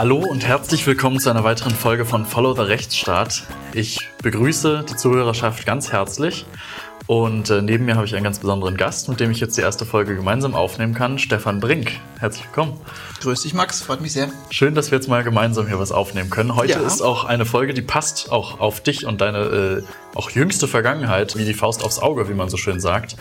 Hallo und herzlich willkommen zu einer weiteren Folge von Follow the Rechtsstaat. Ich begrüße die Zuhörerschaft ganz herzlich und äh, neben mir habe ich einen ganz besonderen Gast, mit dem ich jetzt die erste Folge gemeinsam aufnehmen kann, Stefan Brink. Herzlich willkommen. Grüß dich, Max. Freut mich sehr. Schön, dass wir jetzt mal gemeinsam hier was aufnehmen können. Heute ja. ist auch eine Folge, die passt auch auf dich und deine äh, auch jüngste Vergangenheit, wie die Faust aufs Auge, wie man so schön sagt.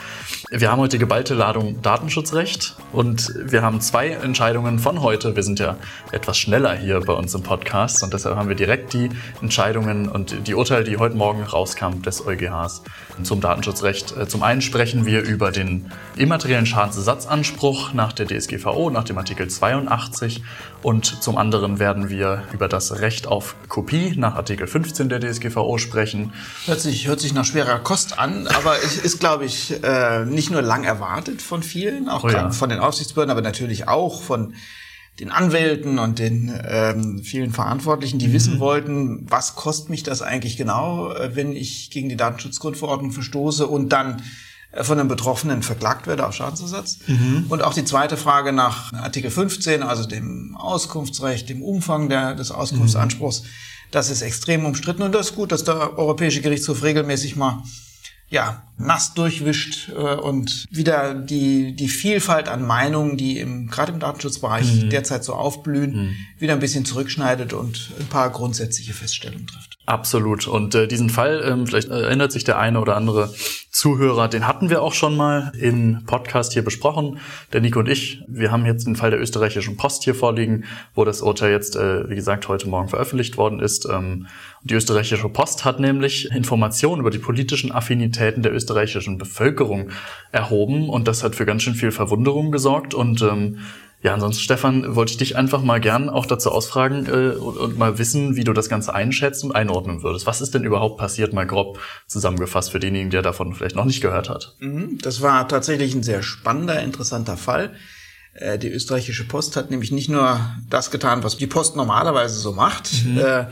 Wir haben heute geballte Ladung Datenschutzrecht und wir haben zwei Entscheidungen von heute. Wir sind ja etwas schneller hier bei uns im Podcast und deshalb haben wir direkt die Entscheidungen und die Urteile, die heute Morgen rauskamen des EuGHs zum Datenschutzrecht. Äh, zum einen sprechen wir über den immateriellen Schadensersatzanspruch nach der DSGVO, nach dem Artikel 82 und zum anderen werden wir über das Recht auf Kopie nach Artikel 15 der DSGVO sprechen. Hört sich, hört sich nach schwerer Kost an, aber es ist, glaube ich, äh, nicht nur lang erwartet von vielen, auch oh ja. von den Aufsichtsbehörden, aber natürlich auch von den Anwälten und den ähm, vielen Verantwortlichen, die mhm. wissen wollten, was kostet mich das eigentlich genau, äh, wenn ich gegen die Datenschutzgrundverordnung verstoße und dann von einem Betroffenen verklagt werde auf Schadensersatz. Mhm. Und auch die zweite Frage nach Artikel 15, also dem Auskunftsrecht, dem Umfang der, des Auskunftsanspruchs. Mhm. Das ist extrem umstritten und das ist gut, dass der Europäische Gerichtshof regelmäßig mal ja, nass durchwischt äh, und wieder die, die Vielfalt an Meinungen, die im, gerade im Datenschutzbereich mhm. derzeit so aufblühen, mhm. wieder ein bisschen zurückschneidet und ein paar grundsätzliche Feststellungen trifft. Absolut. Und äh, diesen Fall, ähm, vielleicht erinnert sich der eine oder andere Zuhörer, den hatten wir auch schon mal im Podcast hier besprochen. Der Nico und ich, wir haben jetzt den Fall der österreichischen Post hier vorliegen, wo das Urteil jetzt, äh, wie gesagt, heute Morgen veröffentlicht worden ist. Ähm, die österreichische Post hat nämlich Informationen über die politischen Affinitäten der österreichischen Bevölkerung erhoben und das hat für ganz schön viel Verwunderung gesorgt und ähm, ja, ansonsten, Stefan, wollte ich dich einfach mal gern auch dazu ausfragen äh, und, und, mal wissen, wie du das Ganze einschätzen und einordnen würdest. Was ist denn überhaupt passiert, mal grob zusammengefasst für denjenigen, der davon vielleicht noch nicht gehört hat? Mhm, das war tatsächlich ein sehr spannender, interessanter Fall. Äh, die österreichische Post hat nämlich nicht nur das getan, was die Post normalerweise so macht, mhm. äh,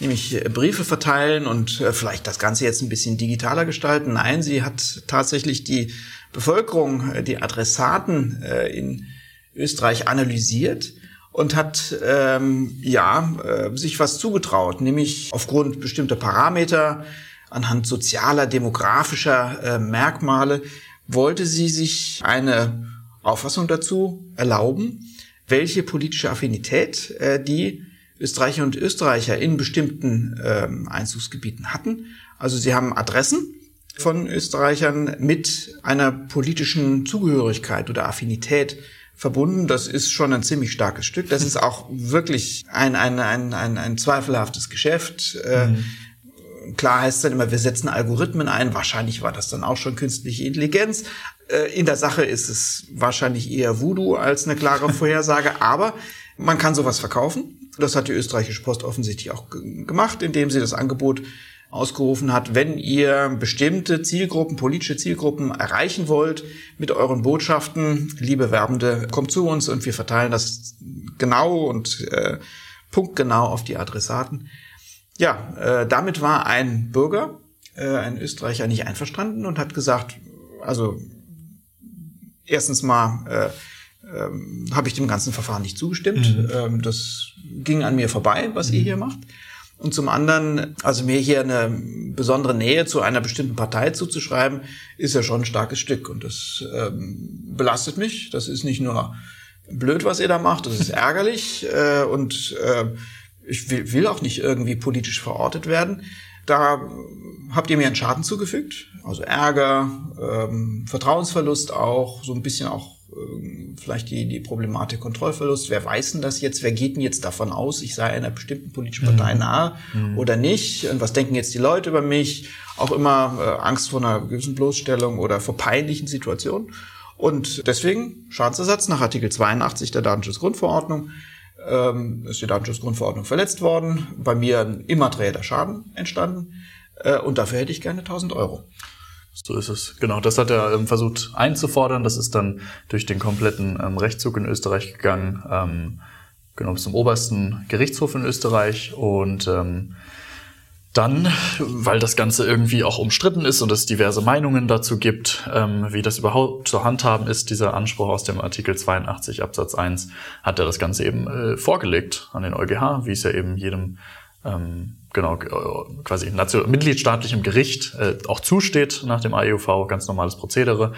nämlich Briefe verteilen und äh, vielleicht das Ganze jetzt ein bisschen digitaler gestalten. Nein, sie hat tatsächlich die Bevölkerung, äh, die Adressaten äh, in Österreich analysiert und hat ähm, ja äh, sich was zugetraut, nämlich aufgrund bestimmter Parameter, anhand sozialer, demografischer äh, Merkmale wollte sie sich eine Auffassung dazu erlauben, welche politische Affinität äh, die Österreicher und Österreicher in bestimmten ähm, Einzugsgebieten hatten. Also sie haben Adressen von Österreichern mit einer politischen Zugehörigkeit oder Affinität verbunden. Das ist schon ein ziemlich starkes Stück. Das ist auch wirklich ein, ein, ein, ein, ein zweifelhaftes Geschäft. Äh, mhm. Klar heißt es dann immer, wir setzen Algorithmen ein. Wahrscheinlich war das dann auch schon künstliche Intelligenz. Äh, in der Sache ist es wahrscheinlich eher Voodoo als eine klare Vorhersage. Aber man kann sowas verkaufen. Das hat die österreichische Post offensichtlich auch gemacht, indem sie das Angebot ausgerufen hat, wenn ihr bestimmte Zielgruppen, politische Zielgruppen erreichen wollt mit euren Botschaften, liebe Werbende, kommt zu uns und wir verteilen das genau und äh, punktgenau auf die Adressaten. Ja, äh, damit war ein Bürger, äh, ein Österreicher nicht einverstanden und hat gesagt, also erstens mal äh, ähm, habe ich dem ganzen Verfahren nicht zugestimmt. Mhm. Ähm, das ging an mir vorbei, was mhm. ihr hier macht. Und zum anderen, also mir hier eine besondere Nähe zu einer bestimmten Partei zuzuschreiben, ist ja schon ein starkes Stück. Und das ähm, belastet mich. Das ist nicht nur blöd, was ihr da macht, das ist ärgerlich. Äh, und äh, ich will, will auch nicht irgendwie politisch verortet werden. Da habt ihr mir einen Schaden zugefügt. Also Ärger, ähm, Vertrauensverlust auch, so ein bisschen auch vielleicht die, die Problematik Kontrollverlust. Wer weiß denn das jetzt? Wer geht denn jetzt davon aus, ich sei einer bestimmten politischen Partei mhm. nahe mhm. oder nicht? Und was denken jetzt die Leute über mich? Auch immer äh, Angst vor einer gewissen Bloßstellung oder vor peinlichen Situationen. Und deswegen Schadensersatz nach Artikel 82 der Datenschutzgrundverordnung ähm, ist die Datenschutzgrundverordnung verletzt worden. Bei mir ein immaterieller Schaden entstanden. Äh, und dafür hätte ich gerne 1000 Euro. So ist es. Genau, das hat er ähm, versucht einzufordern. Das ist dann durch den kompletten ähm, Rechtszug in Österreich gegangen, ähm, genau bis zum obersten Gerichtshof in Österreich. Und ähm, Dann, weil das Ganze irgendwie auch umstritten ist und es diverse Meinungen dazu gibt, ähm, wie das überhaupt zu handhaben ist, dieser Anspruch aus dem Artikel 82 Absatz 1, hat er das Ganze eben äh, vorgelegt an den EuGH, wie es ja eben jedem ähm, genau äh, quasi mitgliedstaatlichem Gericht äh, auch zusteht nach dem AEUV, ganz normales Prozedere.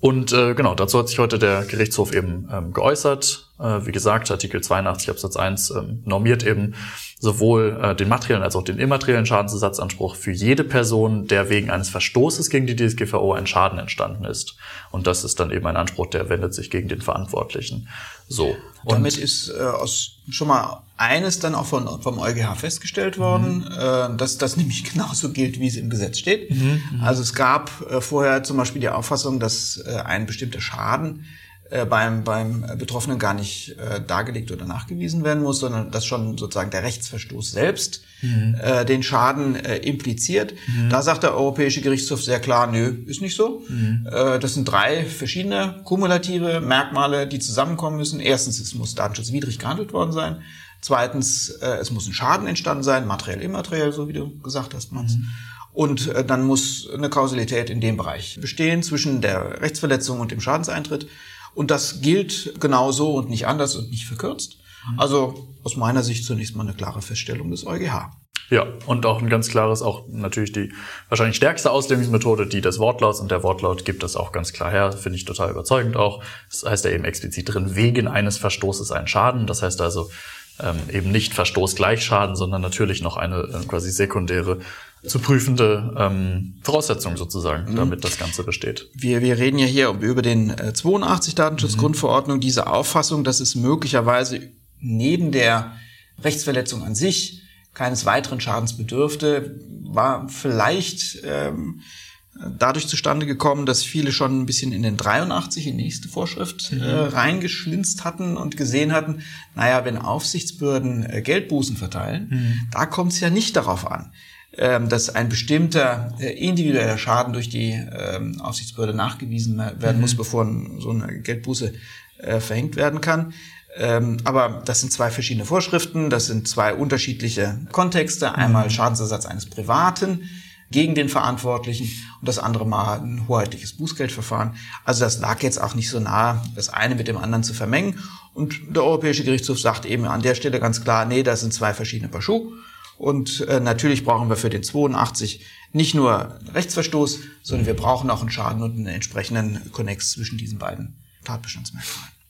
Und äh, genau, dazu hat sich heute der Gerichtshof eben ähm, geäußert. Äh, wie gesagt, Artikel 82 Absatz 1 ähm, normiert eben sowohl äh, den materiellen als auch den immateriellen Schadensersatzanspruch für jede Person, der wegen eines Verstoßes gegen die DSGVO ein Schaden entstanden ist. Und das ist dann eben ein Anspruch, der wendet sich gegen den Verantwortlichen. So. Und Damit ist äh, aus, schon mal eines dann auch von, vom EuGH festgestellt worden, mhm. äh, dass das nämlich genauso gilt, wie es im Gesetz steht. Mhm. mhm. Also es gab äh, vorher zum Beispiel die Auffassung, dass äh, ein bestimmter Schaden äh, beim, beim Betroffenen gar nicht äh, dargelegt oder nachgewiesen werden muss, sondern dass schon sozusagen der Rechtsverstoß selbst mhm. äh, den Schaden äh, impliziert. Mhm. Da sagt der Europäische Gerichtshof sehr klar, nö, ist nicht so. Mhm. Äh, das sind drei verschiedene kumulative Merkmale, die zusammenkommen müssen. Erstens, es muss datenschutzwidrig gehandelt worden sein. Zweitens, äh, es muss ein Schaden entstanden sein, materiell, immateriell, so wie du gesagt hast, Mans. Mhm. Und äh, dann muss eine Kausalität in dem Bereich bestehen zwischen der Rechtsverletzung und dem Schadenseintritt. Und das gilt genauso und nicht anders und nicht verkürzt. Mhm. Also aus meiner Sicht zunächst mal eine klare Feststellung des EuGH. Ja, und auch ein ganz klares, auch natürlich die wahrscheinlich stärkste Auslegungsmethode, die des Wortlauts und der Wortlaut gibt das auch ganz klar her, finde ich total überzeugend auch. Das heißt ja eben explizit drin, wegen eines Verstoßes ein Schaden. Das heißt also ähm, eben nicht Verstoß gleich Schaden, sondern natürlich noch eine äh, quasi sekundäre zu prüfende ähm, Voraussetzung sozusagen, mhm. damit das Ganze besteht. Wir, wir reden ja hier über den äh, 82 Datenschutzgrundverordnung, mhm. diese Auffassung, dass es möglicherweise neben der Rechtsverletzung an sich keines weiteren Schadens bedürfte, war vielleicht ähm, dadurch zustande gekommen, dass viele schon ein bisschen in den 83, in die nächste Vorschrift, mhm. äh, reingeschlinzt hatten und gesehen hatten, naja, wenn Aufsichtsbehörden äh, Geldbußen verteilen, mhm. da kommt es ja nicht darauf an, ähm, dass ein bestimmter äh, individueller Schaden durch die ähm, Aufsichtsbehörde nachgewiesen werden mhm. muss, bevor so eine Geldbuße äh, verhängt werden kann. Ähm, aber das sind zwei verschiedene Vorschriften, das sind zwei unterschiedliche Kontexte. Einmal mhm. Schadensersatz eines Privaten gegen den Verantwortlichen und das andere Mal ein hoheitliches Bußgeldverfahren. Also das lag jetzt auch nicht so nah, das eine mit dem anderen zu vermengen. Und der Europäische Gerichtshof sagt eben an der Stelle ganz klar, nee, das sind zwei verschiedene Paar Schuhe. Und äh, natürlich brauchen wir für den 82 nicht nur Rechtsverstoß, sondern wir brauchen auch einen Schaden und einen entsprechenden Konnex zwischen diesen beiden Tatbestandsmerkmalen.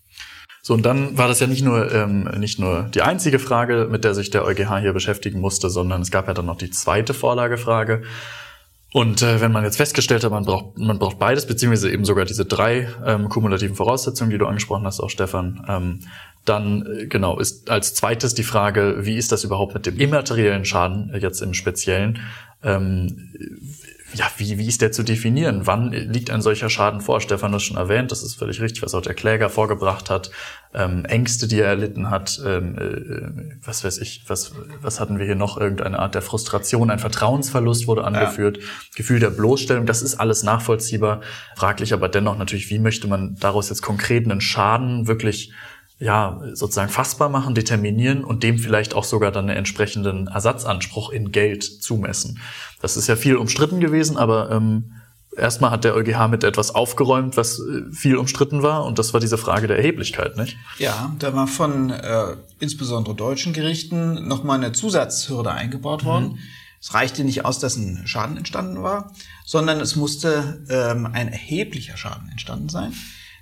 So, und dann war das ja nicht nur, ähm, nicht nur die einzige Frage, mit der sich der EuGH hier beschäftigen musste, sondern es gab ja dann noch die zweite Vorlagefrage. Und äh, wenn man jetzt festgestellt hat, man braucht, man braucht beides, beziehungsweise eben sogar diese drei ähm, kumulativen Voraussetzungen, die du angesprochen hast, auch Stefan, ähm, dann äh, genau ist als zweites die Frage, wie ist das überhaupt mit dem immateriellen Schaden äh, jetzt im Speziellen? Ähm, ja, wie, wie ist der zu definieren? Wann liegt ein solcher Schaden vor? Stefan hat schon erwähnt, das ist völlig richtig, was auch der Kläger vorgebracht hat. Ähm, Ängste, die er erlitten hat, ähm, äh, was weiß ich, was, was hatten wir hier noch? Irgendeine Art der Frustration, ein Vertrauensverlust wurde angeführt, ja. Gefühl der Bloßstellung, das ist alles nachvollziehbar. Fraglich aber dennoch natürlich, wie möchte man daraus jetzt konkret einen Schaden wirklich ja, sozusagen fassbar machen, determinieren und dem vielleicht auch sogar dann einen entsprechenden Ersatzanspruch in Geld zumessen. Das ist ja viel umstritten gewesen, aber ähm, erstmal hat der EuGH mit etwas aufgeräumt, was äh, viel umstritten war, und das war diese Frage der Erheblichkeit, nicht? Ja, da war von äh, insbesondere deutschen Gerichten nochmal eine Zusatzhürde eingebaut worden. Mhm. Es reichte nicht aus, dass ein Schaden entstanden war, sondern es musste ähm, ein erheblicher Schaden entstanden sein.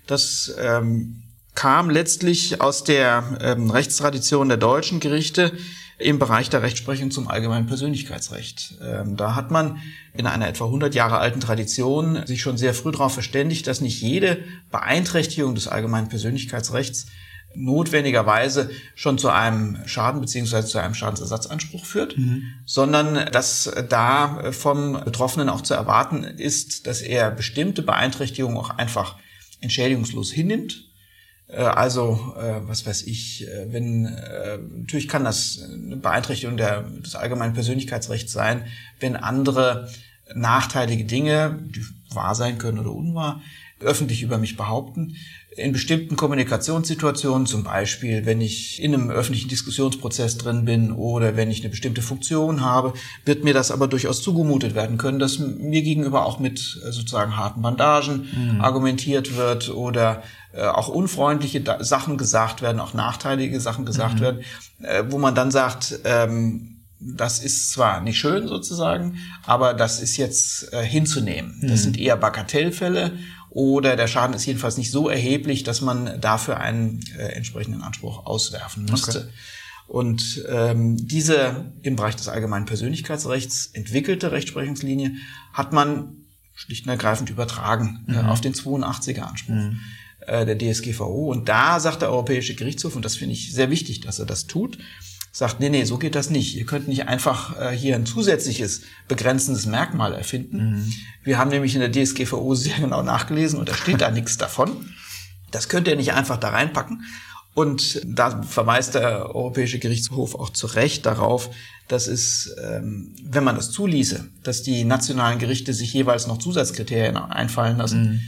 Das ähm, kam letztlich aus der ähm, Rechtstradition der deutschen Gerichte im Bereich der Rechtsprechung zum allgemeinen Persönlichkeitsrecht. Ähm, da hat man in einer etwa 100 Jahre alten Tradition sich schon sehr früh darauf verständigt, dass nicht jede Beeinträchtigung des allgemeinen Persönlichkeitsrechts notwendigerweise schon zu einem Schaden beziehungsweise zu einem Schadensersatzanspruch führt, mhm. sondern dass da vom Betroffenen auch zu erwarten ist, dass er bestimmte Beeinträchtigungen auch einfach entschädigungslos hinnimmt also, äh, was weiß ich, äh, wenn, natürlich kann das eine Beeinträchtigung der, des allgemeinen Persönlichkeitsrechts sein, wenn andere nachteilige Dinge, die wahr sein können oder unwahr, öffentlich über mich behaupten. In bestimmten Kommunikationssituationen, zum Beispiel, wenn ich in einem öffentlichen Diskussionsprozess drin bin oder wenn ich eine bestimmte Funktion habe, wird mir das aber durchaus zugemutet werden können, dass mir gegenüber auch mit äh, sozusagen harten Bandagen mhm. argumentiert wird oder äh, auch unfreundliche Sachen gesagt werden, auch nachteilige Sachen gesagt mhm. werden, äh, wo man dann sagt, ähm, das ist zwar nicht schön sozusagen, aber das ist jetzt äh, hinzunehmen. Das mhm. sind eher Bagatellfälle oder der Schaden ist jedenfalls nicht so erheblich, dass man dafür einen äh, entsprechenden Anspruch auswerfen müsste. Okay. Und ähm, diese im Bereich des allgemeinen Persönlichkeitsrechts entwickelte Rechtsprechungslinie hat man schlicht und ergreifend übertragen äh, mhm. äh, auf den 82er Anspruch mhm. äh, der DSGVO. Und da sagt der Europäische Gerichtshof, und das finde ich sehr wichtig, dass er das tut, sagt, nee, nee, so geht das nicht. Ihr könnt nicht einfach äh, hier ein zusätzliches begrenzendes Merkmal erfinden. Mhm. Wir haben nämlich in der DSGVO sehr genau nachgelesen und da steht da nichts davon. Das könnt ihr nicht einfach da reinpacken. Und da verweist der Europäische Gerichtshof auch zu Recht darauf, dass es, ähm, wenn man das zuließe, dass die nationalen Gerichte sich jeweils noch Zusatzkriterien einfallen lassen, mhm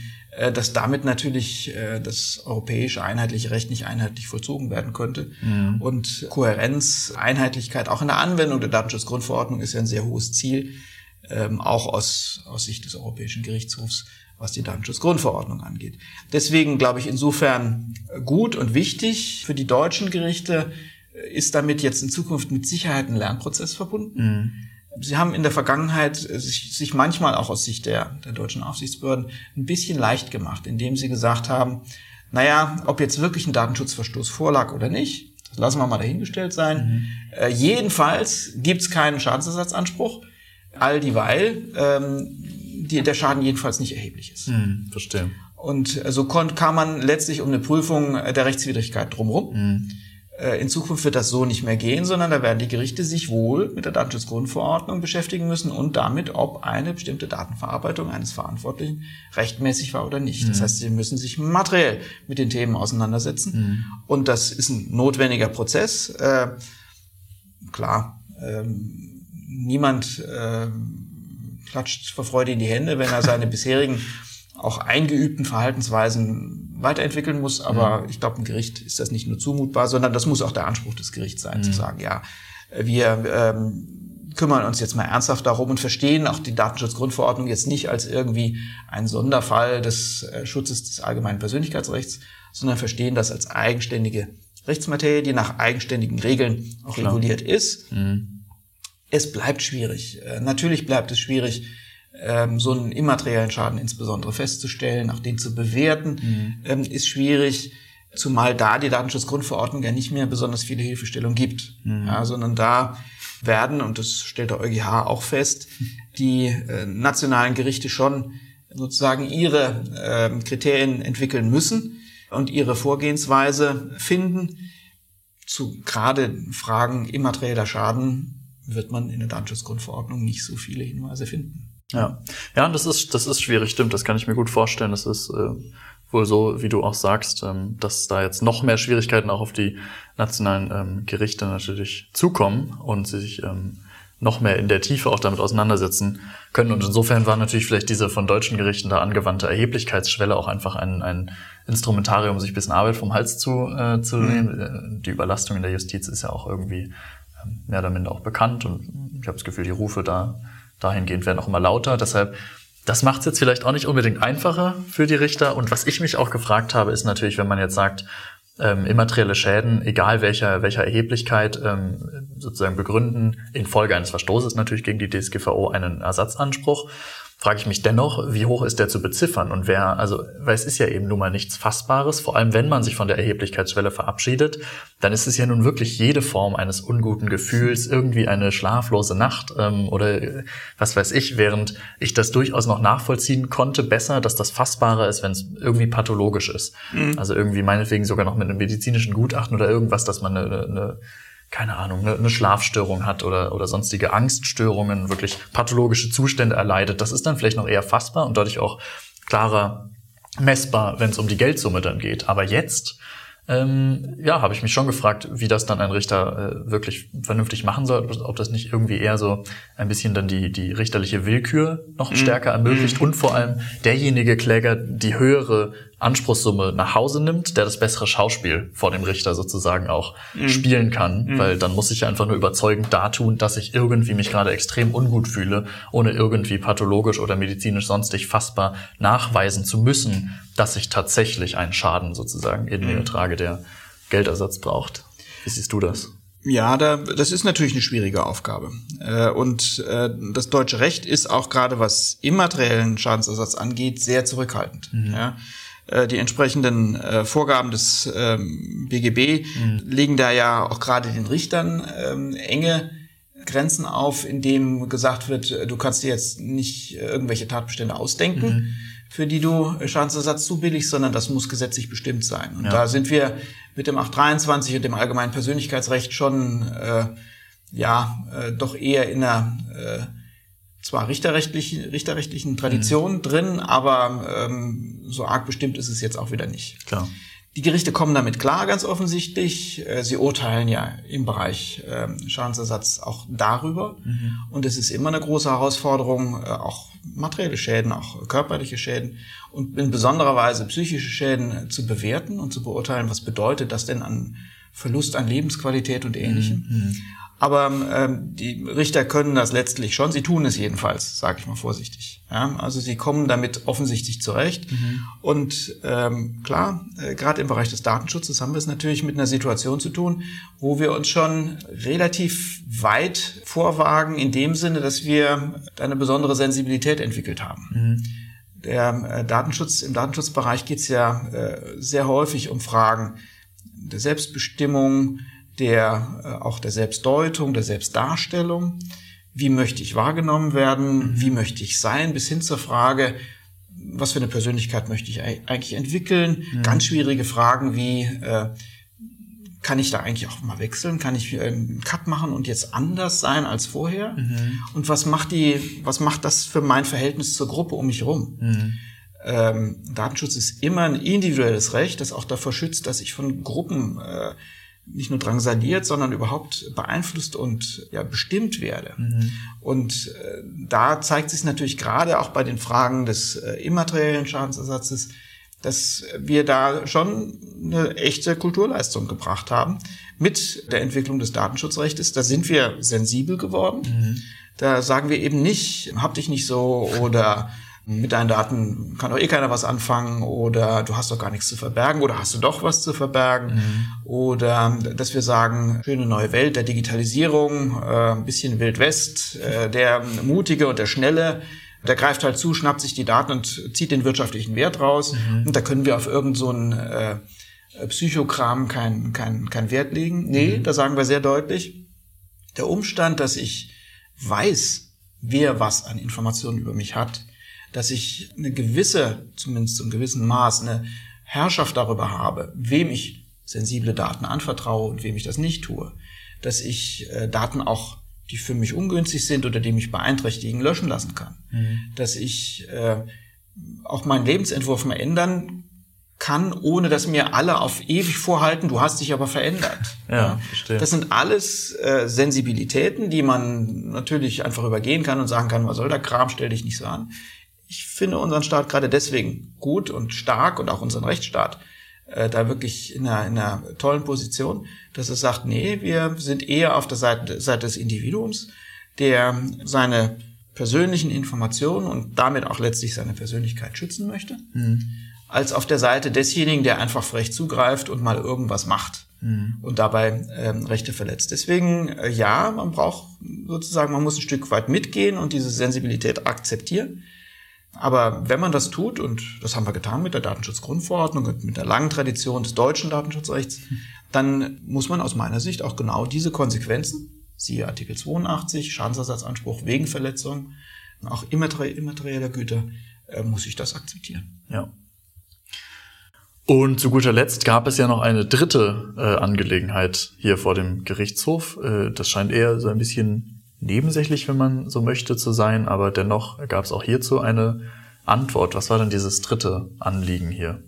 dass damit natürlich äh, das europäische einheitliche Recht nicht einheitlich vollzogen werden könnte. Mhm. Und Kohärenz, Einheitlichkeit auch in der Anwendung der Datenschutzgrundverordnung ist ja ein sehr hohes Ziel, ähm, auch aus, aus Sicht des Europäischen Gerichtshofs, was die Datenschutzgrundverordnung angeht. Deswegen glaube ich insofern gut und wichtig für die deutschen Gerichte äh, ist damit jetzt in Zukunft mit Sicherheit ein Lernprozess verbunden. Mhm Sie haben in der Vergangenheit äh, sich, sich manchmal auch aus Sicht der, der deutschen Aufsichtsbehörden ein bisschen leicht gemacht, indem sie gesagt haben, naja, ob jetzt wirklich ein Datenschutzverstoß vorlag oder nicht, das lassen wir mal dahingestellt sein. Mhm. Äh, jedenfalls gibt's keinen Schadensersatzanspruch, all dieweil ähm, die, der Schaden jedenfalls nicht erheblich ist. Mhm, verstehe. Und so kam man letztlich um eine Prüfung der Rechtswidrigkeit drumherum. Mhm. Äh, in Zukunft wird das so nicht mehr gehen, sondern da werden die Gerichte sich wohl mit der Datenschutzgrundverordnung beschäftigen müssen und damit, ob eine bestimmte Datenverarbeitung eines Verantwortlichen rechtmäßig war oder nicht. Mhm. Das heißt, sie müssen sich materiell mit den Themen auseinandersetzen. Mhm. Und das ist ein notwendiger Prozess. Äh, klar, ähm, niemand äh, klatscht vor Freude in die Hände, wenn er seine bisherigen auch eingeübten Verhaltensweisen weiterentwickeln muss. Aber mhm. ich glaube, ein Gericht ist das nicht nur zumutbar, sondern das muss auch der Anspruch des Gerichts sein, mhm. zu sagen, ja, wir ähm, kümmern uns jetzt mal ernsthaft darum und verstehen auch die Datenschutzgrundverordnung jetzt nicht als irgendwie ein Sonderfall des äh, Schutzes des allgemeinen Persönlichkeitsrechts, sondern verstehen das als eigenständige Rechtsmaterie, die nach eigenständigen Regeln auch Klar. reguliert ist. Mhm. Es bleibt schwierig. Äh, natürlich bleibt es schwierig, ähm, so einen immateriellen Schaden insbesondere festzustellen, auch den zu bewerten, mhm. ähm, ist schwierig, zumal da die Datenschutzgrundverordnung ja nicht mehr besonders viele Hilfestellungen gibt, mhm. ja, sondern da werden, und das stellt der EuGH auch fest, die äh, nationalen Gerichte schon sozusagen ihre äh, Kriterien entwickeln müssen und ihre Vorgehensweise finden. Zu gerade Fragen immaterieller Schaden wird man in der Datenschutzgrundverordnung nicht so viele Hinweise finden. Ja, ja, das ist das ist schwierig, stimmt. Das kann ich mir gut vorstellen. Das ist äh, wohl so, wie du auch sagst, ähm, dass da jetzt noch mehr Schwierigkeiten auch auf die nationalen ähm, Gerichte natürlich zukommen und sie sich ähm, noch mehr in der Tiefe auch damit auseinandersetzen können. Und insofern war natürlich vielleicht diese von deutschen Gerichten da angewandte Erheblichkeitsschwelle auch einfach ein, ein Instrumentarium, sich ein bisschen Arbeit vom Hals zu, äh, zu mhm. nehmen. Äh, die Überlastung in der Justiz ist ja auch irgendwie ähm, mehr oder minder auch bekannt und ich habe das Gefühl, die Rufe da dahingehend werden auch immer lauter. Deshalb, das macht es jetzt vielleicht auch nicht unbedingt einfacher für die Richter. Und was ich mich auch gefragt habe, ist natürlich, wenn man jetzt sagt, ähm, immaterielle Schäden, egal welcher, welcher Erheblichkeit, ähm, sozusagen begründen, infolge eines Verstoßes natürlich gegen die DSGVO einen Ersatzanspruch frage ich mich dennoch, wie hoch ist der zu beziffern und wer, also, weil es ist ja eben nun mal nichts Fassbares, vor allem wenn man sich von der Erheblichkeitsschwelle verabschiedet, dann ist es ja nun wirklich jede Form eines unguten Gefühls, irgendwie eine schlaflose Nacht ähm, oder was weiß ich, während ich das durchaus noch nachvollziehen konnte, besser, dass das fassbarer ist, wenn es irgendwie pathologisch ist. Mhm. Also irgendwie meinetwegen sogar noch mit einem medizinischen Gutachten oder irgendwas, dass man eine, eine keine Ahnung, eine, Schlafstörung hat oder, oder sonstige Angststörungen, wirklich pathologische Zustände erleidet, das ist dann vielleicht noch eher fassbar und dadurch auch klarer messbar, wenn es um die Geldsumme dann geht. Aber jetzt ähm, ja, habe ich mich schon gefragt, wie das dann ein Richter äh, wirklich vernünftig machen soll, ob das nicht irgendwie eher so ein bisschen dann die, die richterliche Willkür noch mhm. stärker ermöglicht mhm. und vor allem derjenige Kläger die höhere Anspruchssumme nach Hause nimmt, der das bessere Schauspiel vor dem Richter sozusagen auch mhm. spielen kann, mhm. weil dann muss ich einfach nur überzeugend dartun, dass ich irgendwie mich gerade extrem ungut fühle, ohne irgendwie pathologisch oder medizinisch sonstig fassbar nachweisen zu müssen, dass ich tatsächlich einen Schaden sozusagen in mir mhm. trage, der Geldersatz braucht. Wie siehst du das? Ja, da, das ist natürlich eine schwierige Aufgabe. Äh, und äh, das deutsche Recht ist auch gerade was immateriellen Schadensersatz angeht, sehr zurückhaltend. Mhm. Ja äh, die entsprechenden äh, Vorgaben des ähm, BGB mhm. legen da ja auch gerade den Richtern ähm, enge Grenzen auf, in dem gesagt wird, äh, du kannst dir jetzt nicht irgendwelche Tatbestände ausdenken, mhm. für die du Schadensersatz zubilligst, sondern das muss gesetzlich bestimmt sein. Und ja. da sind wir mit dem 823 und dem allgemeinen Persönlichkeitsrecht schon äh, ja äh, doch eher in einer äh, zwar richterrechtlichen, richterrechtlichen Traditionen mhm. drin, aber ähm, so arg bestimmt ist es jetzt auch wieder nicht. Klar. Die Gerichte kommen damit klar, ganz offensichtlich. Äh, sie urteilen ja im Bereich ähm, Schadensersatz auch darüber. Mhm. Und es ist immer eine große Herausforderung, äh, auch materielle Schäden, auch körperliche Schäden und in besonderer Weise psychische Schäden äh, zu bewerten und zu beurteilen, was bedeutet das denn an Verlust an Lebensqualität und Ähnlichem. Mhm. Aber ähm, die Richter können das letztlich schon. Sie tun es jedenfalls, sage ich mal vorsichtig. Ja, also sie kommen damit offensichtlich zurecht. Mhm. Und ähm, klar, äh, gerade im Bereich des Datenschutzes haben wir es natürlich mit einer Situation zu tun, wo wir uns schon relativ weit vorwagen, in dem Sinne, dass wir eine besondere Sensibilität entwickelt haben. Mhm. Der äh, Datenschutz, im Datenschutzbereich geht es ja äh, sehr häufig um Fragen der Selbstbestimmung, der äh, auch der Selbstdeutung, der Selbstdarstellung. Wie möchte ich wahrgenommen werden? Mhm. Wie möchte ich sein? Bis hin zur Frage, was für eine Persönlichkeit möchte ich eigentlich entwickeln? Mhm. Ganz schwierige Fragen wie, äh, kann ich da eigentlich auch mal wechseln? Kann ich einen Cut machen und jetzt anders sein als vorher? Mhm. Und was macht die, was macht das für mein Verhältnis zur Gruppe um mich herum? Mhm. Ähm, Datenschutz ist immer ein individuelles Recht, das auch davor schützt, dass ich von Gruppen äh, nicht nur drangsaliert, sondern überhaupt beeinflusst und ja, bestimmt werde. Mhm. Und äh, da zeigt sich natürlich gerade auch bei den Fragen des äh, immateriellen Schadensersatzes, dass wir da schon eine echte Kulturleistung gebracht haben mit der Entwicklung des Datenschutzrechts. Da sind wir sensibel geworden. Mhm. Da sagen wir eben nicht, hab dich nicht so oder mit deinen Daten kann doch eh keiner was anfangen oder du hast doch gar nichts zu verbergen oder hast du doch was zu verbergen mhm. oder dass wir sagen, schöne neue Welt der Digitalisierung, äh, ein bisschen Wild West, äh, der Mutige und der Schnelle, der greift halt zu, schnappt sich die Daten und zieht den wirtschaftlichen Wert raus mhm. und da können wir auf irgend so ein äh, Psychokram keinen kein, kein Wert legen. Nee, mhm. da sagen wir sehr deutlich, der Umstand, dass ich weiß, wer was an Informationen über mich hat, dass ich eine gewisse, zumindest zum gewissen Maß, eine Herrschaft darüber habe, wem ich sensible Daten anvertraue und wem ich das nicht tue. Dass ich äh, Daten auch, die für mich ungünstig sind oder die mich beeinträchtigen, löschen lassen kann. Mhm. Dass ich äh, auch meinen Lebensentwurf mal ändern kann, ohne dass mir alle auf ewig vorhalten, du hast dich aber verändert. Ja, verstehe. Das sind alles äh, Sensibilitäten, die man natürlich einfach übergehen kann und sagen kann, was soll der Kram, stell dich nicht so an ich finde unseren Staat gerade deswegen gut und stark und auch unseren Rechtsstaat äh, da wirklich in einer, in einer tollen Position, dass es sagt, nee, wir sind eher auf der Seite, Seite des Individuums, der seine persönlichen Informationen und damit auch letztlich seine Persönlichkeit schützen möchte, mhm. als auf der Seite desjenigen, der einfach frech zugreift und mal irgendwas macht mhm. und dabei ähm, Rechte verletzt. Deswegen, äh, ja, man braucht sozusagen, man muss ein Stück weit mitgehen und diese Sensibilität akzeptieren. Aber wenn man das tut, und das haben wir getan mit der Datenschutzgrundverordnung und mit der langen Tradition des deutschen Datenschutzrechts, dann muss man aus meiner Sicht auch genau diese Konsequenzen, siehe Artikel 82, Schadensersatzanspruch wegen Verletzung, auch immaterieller Güter, äh, muss ich das akzeptieren. Ja. Und zu guter Letzt gab es ja noch eine dritte äh, Angelegenheit hier vor dem Gerichtshof. Äh, das scheint eher so ein bisschen nebensächlich, wenn man so möchte, zu sein, aber dennoch gab es auch hierzu eine Antwort. Was war denn dieses dritte Anliegen hier?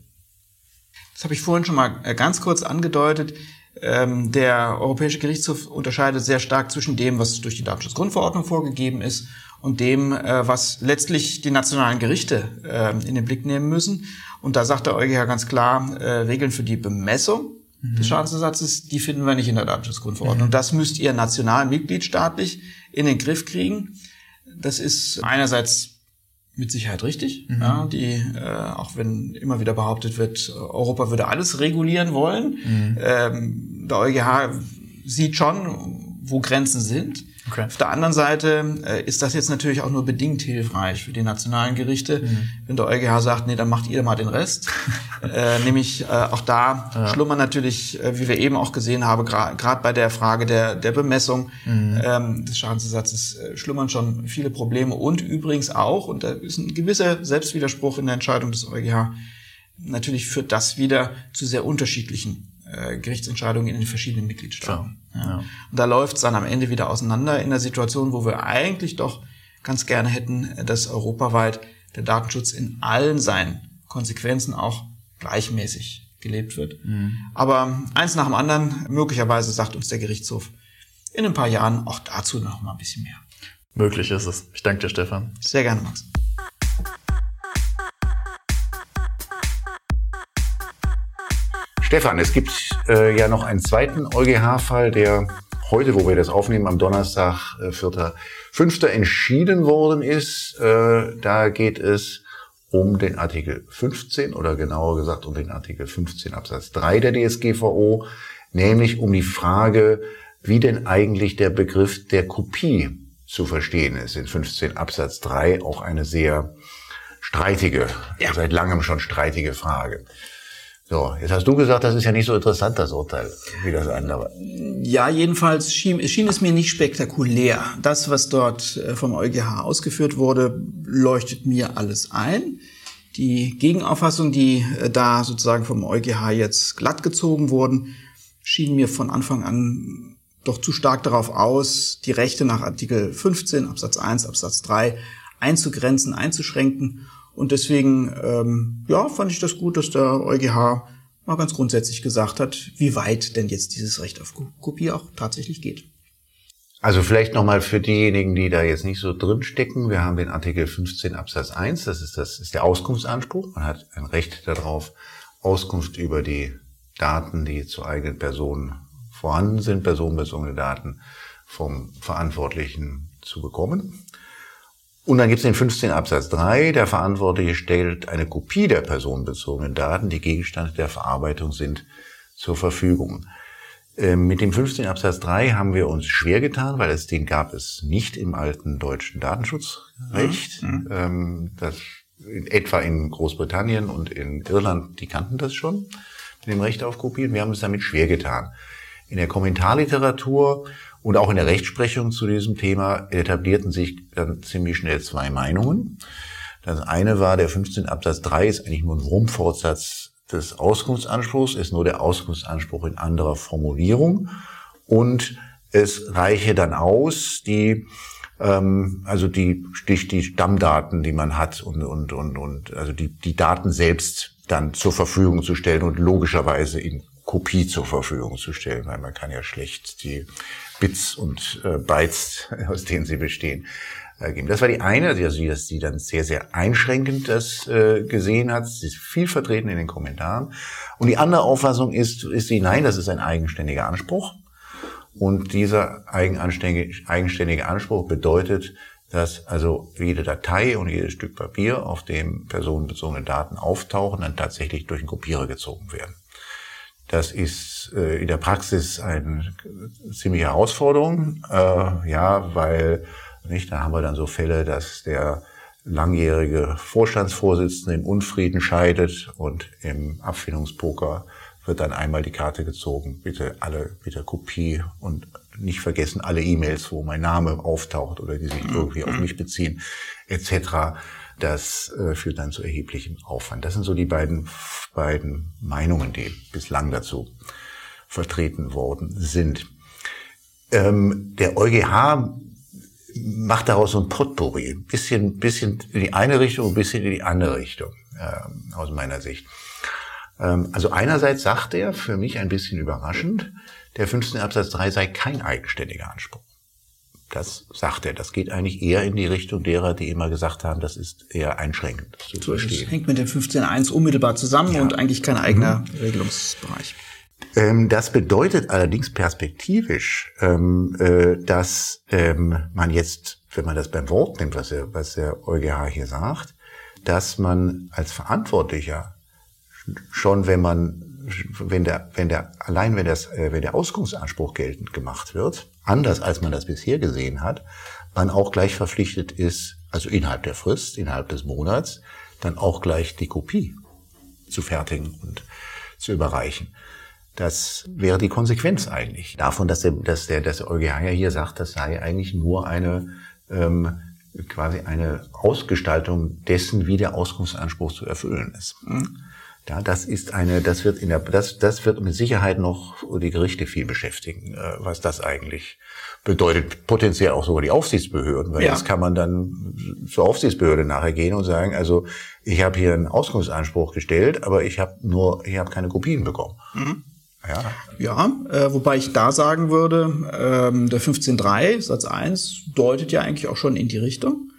Das habe ich vorhin schon mal äh, ganz kurz angedeutet. Ähm, der Europäische Gerichtshof unterscheidet sehr stark zwischen dem, was durch die Datenschutzgrundverordnung vorgegeben ist und dem, äh, was letztlich die nationalen Gerichte äh, in den Blick nehmen müssen. Und da sagt der EuGH ganz klar, äh, Regeln für die Bemessung mhm. des Schadensersatzes, die finden wir nicht in der Datenschutzgrundverordnung. Mhm. Das müsst ihr national mitgliedstaatlich in den Griff kriegen. Das ist einerseits mit Sicherheit richtig. Mhm. Ja, die, äh, auch wenn immer wieder behauptet wird, Europa würde alles regulieren wollen. Mhm. Ähm, der EuGH sieht schon, wo Grenzen sind. Okay. Auf der anderen Seite äh, ist das jetzt natürlich auch nur bedingt hilfreich für die nationalen Gerichte, mhm. wenn der EuGH sagt, nee, dann macht ihr mal den Rest. äh, nämlich äh, auch da ja. schlummern natürlich, äh, wie wir eben auch gesehen haben, gerade gra bei der Frage der, der Bemessung mhm. ähm, des Schadensersatzes äh, schlummern schon viele Probleme und übrigens auch, und da ist ein gewisser Selbstwiderspruch in der Entscheidung des EuGH, natürlich führt das wieder zu sehr unterschiedlichen äh, Gerichtsentscheidungen in den verschiedenen Mitgliedstaaten. Ja. Ja. Und da läuft es dann am Ende wieder auseinander in der Situation, wo wir eigentlich doch ganz gerne hätten, dass europaweit der Datenschutz in allen seinen Konsequenzen auch gleichmäßig gelebt wird. Mhm. Aber eins nach dem anderen, möglicherweise sagt uns der Gerichtshof in ein paar Jahren auch dazu noch mal ein bisschen mehr. Möglich ist es. Ich danke dir, Stefan. Sehr gerne, Max. Stefan, es gibt äh, ja noch einen zweiten EuGH-Fall, der heute, wo wir das aufnehmen, am Donnerstag, äh, 4.5. entschieden worden ist. Äh, da geht es um den Artikel 15 oder genauer gesagt um den Artikel 15 Absatz 3 der DSGVO, nämlich um die Frage, wie denn eigentlich der Begriff der Kopie zu verstehen ist. In 15 Absatz 3 auch eine sehr streitige, ja. seit langem schon streitige Frage. So, jetzt hast du gesagt, das ist ja nicht so interessant, das Urteil, wie das andere. Ja, jedenfalls schien, schien es mir nicht spektakulär. Das, was dort äh, vom EuGH ausgeführt wurde, leuchtet mir alles ein. Die Gegenauffassung, die äh, da sozusagen vom EuGH jetzt glatt gezogen wurden, schien mir von Anfang an doch zu stark darauf aus, die Rechte nach Artikel 15 Absatz 1 Absatz 3 einzugrenzen, einzuschränken und deswegen, ähm, ja, fand ich das gut, dass der EuGH mal ganz grundsätzlich gesagt hat, wie weit denn jetzt dieses Recht auf Kopie auch tatsächlich geht. Also vielleicht nochmal für diejenigen, die da jetzt nicht so drin stecken. Wir haben den Artikel 15 Absatz 1. Das ist, das ist der Auskunftsanspruch. Man hat ein Recht darauf, Auskunft über die Daten, die zur eigenen Person vorhanden sind, personenbezogene Daten vom Verantwortlichen zu bekommen. Und dann gibt es den 15 Absatz 3. Der Verantwortliche stellt eine Kopie der personenbezogenen Daten, die Gegenstand der Verarbeitung sind, zur Verfügung. Ähm, mit dem 15 Absatz 3 haben wir uns schwer getan, weil es den gab es nicht im alten deutschen Datenschutzrecht. Mhm. mhm. Ähm, das in, etwa in Großbritannien und in Irland, die kannten das schon mit dem Recht auf Kopien. Wir haben es damit schwer getan. In der Kommentarliteratur und auch in der Rechtsprechung zu diesem Thema etablierten sich dann ziemlich schnell zwei Meinungen. Das eine war, der 15 Absatz 3 ist eigentlich nur ein Wurmfortsatz des Auskunftsanspruchs, ist nur der Auskunftsanspruch in anderer Formulierung. Und es reiche dann aus, die ähm, also die, die, die Stammdaten, die man hat und, und, und, und also die, die Daten selbst dann zur Verfügung zu stellen und logischerweise in Kopie zur Verfügung zu stellen, weil man kann ja schlecht die Bits und äh, Bytes, aus denen sie bestehen, äh, geben. Das war die eine, also die, dass sie dann sehr, sehr einschränkend das äh, gesehen hat. Sie ist viel vertreten in den Kommentaren. Und die andere Auffassung ist, ist sie, nein, das ist ein eigenständiger Anspruch. Und dieser eigenständige Anspruch bedeutet, dass also jede Datei und jedes Stück Papier, auf dem personenbezogene Daten auftauchen, dann tatsächlich durch einen Kopierer gezogen werden. Das ist äh, in der Praxis eine ziemliche Herausforderung, äh, ja, weil nicht, da haben wir dann so Fälle, dass der langjährige Vorstandsvorsitzende im Unfrieden scheidet und im Abfindungspoker wird dann einmal die Karte gezogen, bitte alle, bitte Kopie und nicht vergessen alle E-Mails, wo mein Name auftaucht oder die sich irgendwie auf mich beziehen, etc. Das äh, führt dann zu erheblichem Aufwand. Das sind so die beiden, beiden Meinungen, die bislang dazu vertreten worden sind. Ähm, der EuGH macht daraus so ein Potpourri, ein bisschen, bisschen in die eine Richtung, ein bisschen in die andere Richtung, äh, aus meiner Sicht. Ähm, also einerseits sagt er, für mich ein bisschen überraschend, der 15 Absatz 3 sei kein eigenständiger Anspruch. Das sagt er. Das geht eigentlich eher in die Richtung derer, die immer gesagt haben, das ist eher einschränkend zu so, verstehen. Das hängt mit dem 15.1 unmittelbar zusammen ja. und eigentlich kein eigener mhm. Regelungsbereich. Ähm, das bedeutet allerdings perspektivisch, ähm, äh, dass ähm, man jetzt, wenn man das beim Wort nimmt, was, er, was der EuGH hier sagt, dass man als Verantwortlicher schon, wenn man, wenn der, wenn der, allein wenn das, äh, wenn der Auskunftsanspruch geltend gemacht wird, anders als man das bisher gesehen hat, man auch gleich verpflichtet ist, also innerhalb der Frist, innerhalb des Monats, dann auch gleich die Kopie zu fertigen und zu überreichen. Das wäre die Konsequenz eigentlich davon, dass der, dass der, dass der EuGH ja hier sagt, das sei eigentlich nur eine ähm, quasi eine Ausgestaltung dessen, wie der Auskunftsanspruch zu erfüllen ist. Mhm. Ja, das ist eine, das wird in der, das, das wird mit Sicherheit noch die Gerichte viel beschäftigen, äh, was das eigentlich bedeutet. Potenziell auch sogar die Aufsichtsbehörden, weil ja. jetzt kann man dann zur Aufsichtsbehörde nachher gehen und sagen, also ich habe hier einen Auskunftsanspruch gestellt, aber ich habe nur, ich habe keine Kopien bekommen. Mhm. Ja, ja äh, wobei ich da sagen würde, ähm, der 15.3 Satz 1 deutet ja eigentlich auch schon in die Richtung.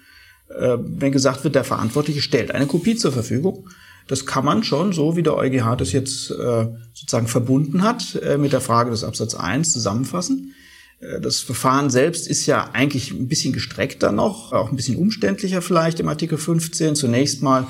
Äh, wenn gesagt wird, der Verantwortliche stellt eine Kopie zur Verfügung, das kann man schon, so wie der EuGH das jetzt äh, sozusagen verbunden hat, äh, mit der Frage des Absatz 1 zusammenfassen. Äh, das Verfahren selbst ist ja eigentlich ein bisschen gestreckter noch, auch ein bisschen umständlicher vielleicht im Artikel 15. Zunächst mal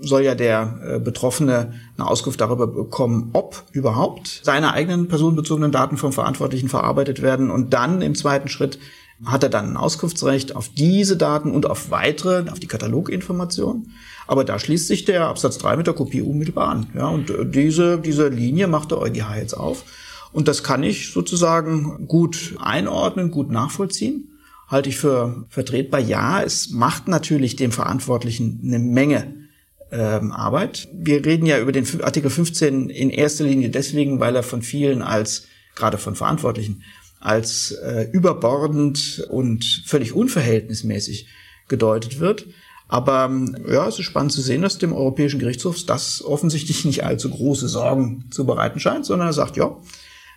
soll ja der Betroffene eine Auskunft darüber bekommen, ob überhaupt seine eigenen personenbezogenen Daten vom Verantwortlichen verarbeitet werden. Und dann im zweiten Schritt hat er dann ein Auskunftsrecht auf diese Daten und auf weitere, auf die Kataloginformationen. Aber da schließt sich der Absatz 3 mit der Kopie unmittelbar an. Ja, und äh, diese, diese Linie macht der EuGH jetzt auf. Und das kann ich sozusagen gut einordnen, gut nachvollziehen. Halte ich für vertretbar. Ja, es macht natürlich dem Verantwortlichen eine Menge ähm, Arbeit. Wir reden ja über den Artikel 15 in erster Linie deswegen, weil er von vielen als, gerade von Verantwortlichen, als äh, überbordend und völlig unverhältnismäßig gedeutet wird. Aber ja, es ist spannend zu sehen, dass dem Europäischen Gerichtshof das offensichtlich nicht allzu große Sorgen zu bereiten scheint, sondern er sagt, ja,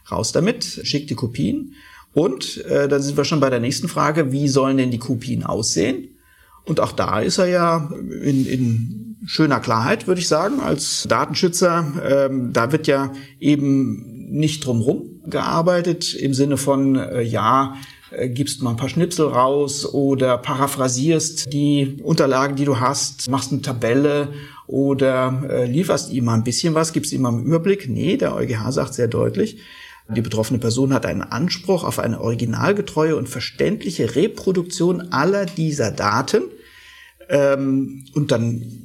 raus damit, schickt die Kopien. Und äh, dann sind wir schon bei der nächsten Frage, wie sollen denn die Kopien aussehen? Und auch da ist er ja in, in schöner Klarheit, würde ich sagen, als Datenschützer. Ähm, da wird ja eben nicht drumrum gearbeitet im Sinne von, äh, ja, äh, gibst mal ein paar Schnipsel raus oder paraphrasierst die Unterlagen, die du hast, machst eine Tabelle oder äh, lieferst ihm mal ein bisschen was, gibst ihm mal einen Überblick. Nee, der EuGH sagt sehr deutlich, die betroffene Person hat einen Anspruch auf eine originalgetreue und verständliche Reproduktion aller dieser Daten. Ähm, und dann